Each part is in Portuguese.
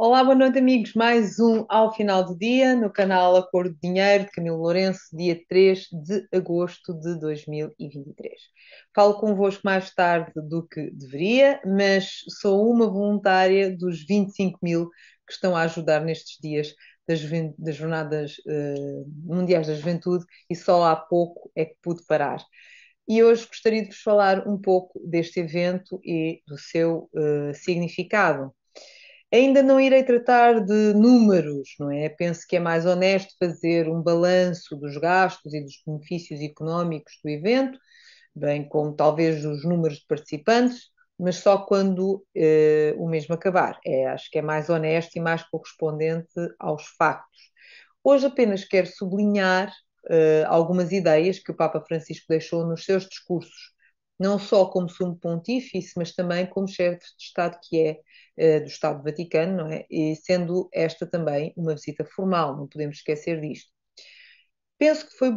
Olá, boa noite, amigos. Mais um ao final do dia no canal Acordo de Dinheiro de Camilo Lourenço, dia 3 de agosto de 2023. Falo convosco mais tarde do que deveria, mas sou uma voluntária dos 25 mil que estão a ajudar nestes dias das, das Jornadas uh, Mundiais da Juventude e só há pouco é que pude parar. E hoje gostaria de vos falar um pouco deste evento e do seu uh, significado. Ainda não irei tratar de números, não é? Penso que é mais honesto fazer um balanço dos gastos e dos benefícios económicos do evento, bem como talvez dos números de participantes, mas só quando eh, o mesmo acabar. É, acho que é mais honesto e mais correspondente aos factos. Hoje apenas quero sublinhar eh, algumas ideias que o Papa Francisco deixou nos seus discursos não só como sumo pontífice, mas também como chefe de Estado que é uh, do Estado Vaticano, não é? E sendo esta também uma visita formal, não podemos esquecer disto. Penso que foi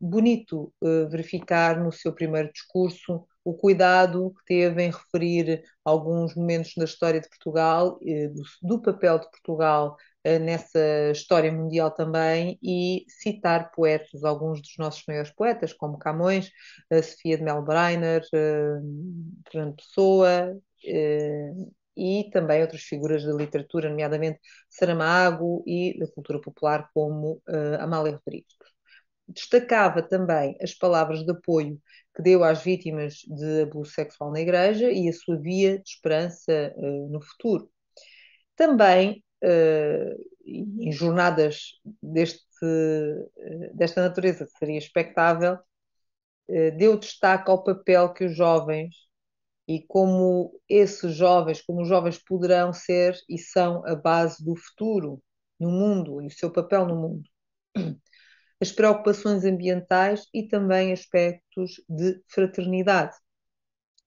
bonito uh, verificar no seu primeiro discurso o cuidado que teve em referir alguns momentos da história de Portugal, uh, do, papel de Portugal eh, nessa história mundial também e citar poetas, alguns dos nossos maiores poetas, como Camões, a Sofia de Melbreiner, eh, Fernando Pessoa eh, e também outras figuras da literatura, nomeadamente Saramago e da cultura popular, como Amália Rodrigues. Destacava também as palavras de apoio que deu às vítimas de abuso sexual na Igreja e a sua via de esperança no futuro. Também uh, em jornadas deste, desta natureza seria expectável, uh, deu destaque ao papel que os jovens e como esses jovens, como os jovens poderão ser e são a base do futuro no mundo e o seu papel no mundo. As preocupações ambientais e também aspectos de fraternidade.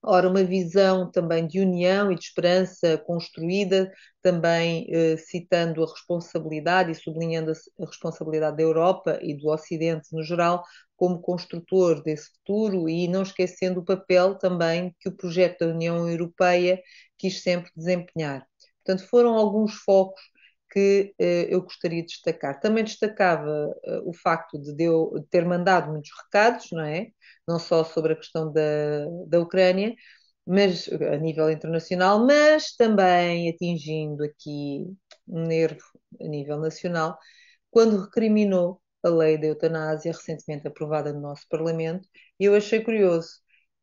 Ora, uma visão também de união e de esperança construída, também eh, citando a responsabilidade e sublinhando a, a responsabilidade da Europa e do Ocidente no geral como construtor desse futuro e não esquecendo o papel também que o projeto da União Europeia quis sempre desempenhar. Portanto, foram alguns focos que eh, eu gostaria de destacar. Também destacava eh, o facto de, eu ter mandado muitos recados, não é? Não só sobre a questão da, da Ucrânia, mas a nível internacional, mas também atingindo aqui um nervo a nível nacional, quando recriminou a lei da eutanásia recentemente aprovada no nosso Parlamento. E eu achei curioso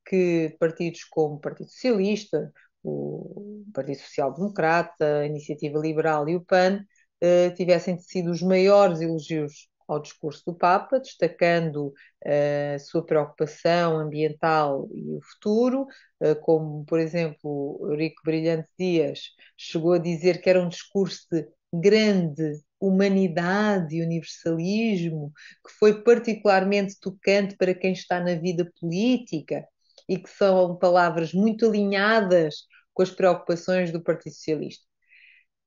que partidos como o Partido Socialista, o Partido Social Democrata, a Iniciativa Liberal e o PAN eh, tivessem sido os maiores elogios ao discurso do Papa, destacando eh, a sua preocupação ambiental e o futuro, eh, como, por exemplo, Eurico Brilhante Dias chegou a dizer que era um discurso de grande humanidade e universalismo, que foi particularmente tocante para quem está na vida política e que são palavras muito alinhadas com as preocupações do Partido Socialista.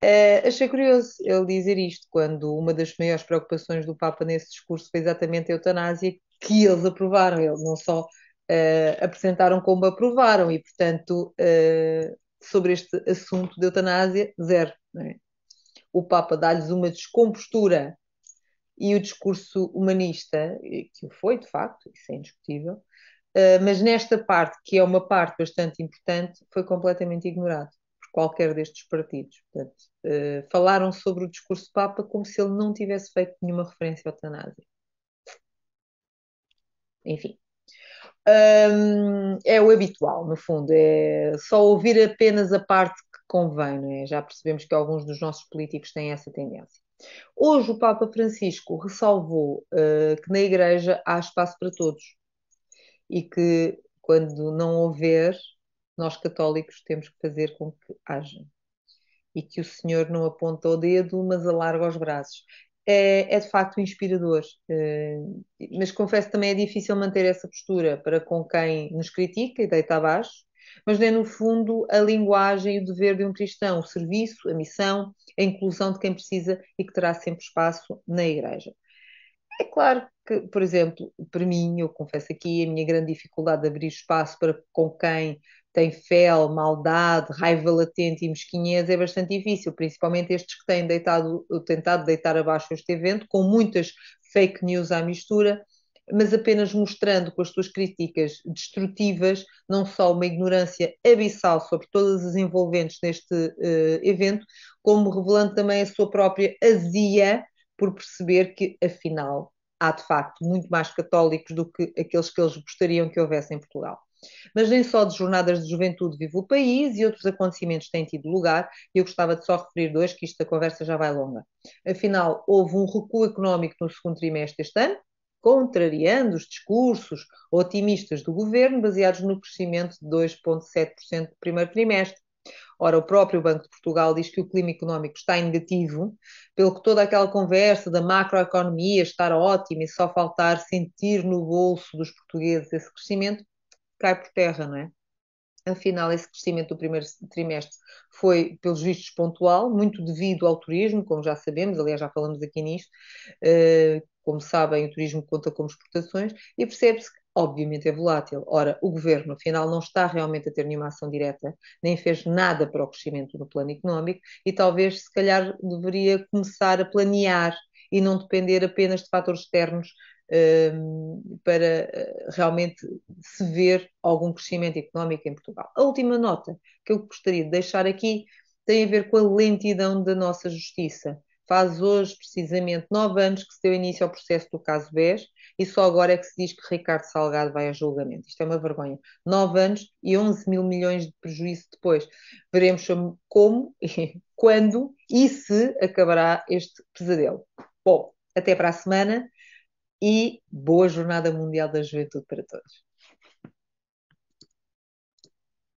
Uh, achei curioso ele dizer isto, quando uma das maiores preocupações do Papa nesse discurso foi exatamente a eutanásia, que eles aprovaram, eles não só uh, apresentaram como aprovaram, e portanto, uh, sobre este assunto de eutanásia, zero. É? O Papa dá-lhes uma descompostura e o discurso humanista, que o foi de facto, isso é indiscutível, Uh, mas nesta parte, que é uma parte bastante importante, foi completamente ignorado por qualquer destes partidos. Portanto, uh, falaram sobre o discurso Papa como se ele não tivesse feito nenhuma referência à eutanásia. Enfim. Um, é o habitual, no fundo, é só ouvir apenas a parte que convém, não é? Já percebemos que alguns dos nossos políticos têm essa tendência. Hoje o Papa Francisco ressalvou uh, que na Igreja há espaço para todos e que, quando não houver, nós católicos temos que fazer com que haja. E que o Senhor não aponta o dedo, mas alarga os braços. É, é de facto inspirador, é, mas confesso também é difícil manter essa postura para com quem nos critica e deita abaixo, mas é no fundo a linguagem e o dever de um cristão, o serviço, a missão, a inclusão de quem precisa e que terá sempre espaço na Igreja. É claro que, por exemplo, para mim, eu confesso aqui, a minha grande dificuldade de abrir espaço para com quem tem fel, maldade, raiva latente e mesquinhez, é bastante difícil, principalmente estes que têm deitado, tentado deitar abaixo este evento, com muitas fake news à mistura, mas apenas mostrando com as suas críticas destrutivas não só uma ignorância abissal sobre todas as envolventes neste uh, evento, como revelando também a sua própria azia por perceber que, afinal, há de facto muito mais católicos do que aqueles que eles gostariam que houvesse em Portugal. Mas nem só de jornadas de juventude vive o país e outros acontecimentos têm tido lugar, e eu gostava de só referir dois, que isto da conversa já vai longa. Afinal, houve um recuo económico no segundo trimestre deste ano, contrariando os discursos otimistas do governo, baseados no crescimento de 2,7% do primeiro trimestre. Ora, o próprio Banco de Portugal diz que o clima económico está em negativo, pelo que toda aquela conversa da macroeconomia estar ótima e só faltar sentir no bolso dos portugueses esse crescimento cai por terra, não é? Afinal, esse crescimento do primeiro trimestre foi, pelos vistos, pontual, muito devido ao turismo, como já sabemos, aliás, já falamos aqui nisto. Uh, como sabem, o turismo conta como exportações e percebe-se que, obviamente, é volátil. Ora, o governo, afinal, não está realmente a ter nenhuma ação direta, nem fez nada para o crescimento no plano económico e talvez, se calhar, deveria começar a planear e não depender apenas de fatores externos um, para eh, realmente se ver algum crescimento económico em Portugal. A última nota que eu gostaria de deixar aqui tem a ver com a lentidão da nossa justiça. Faz hoje, precisamente, nove anos que se deu início ao processo do caso BES e só agora é que se diz que Ricardo Salgado vai a julgamento. Isto é uma vergonha. Nove anos e 11 mil milhões de prejuízo depois. Veremos como, quando e se acabará este pesadelo. Bom, até para a semana e boa Jornada Mundial da Juventude para todos.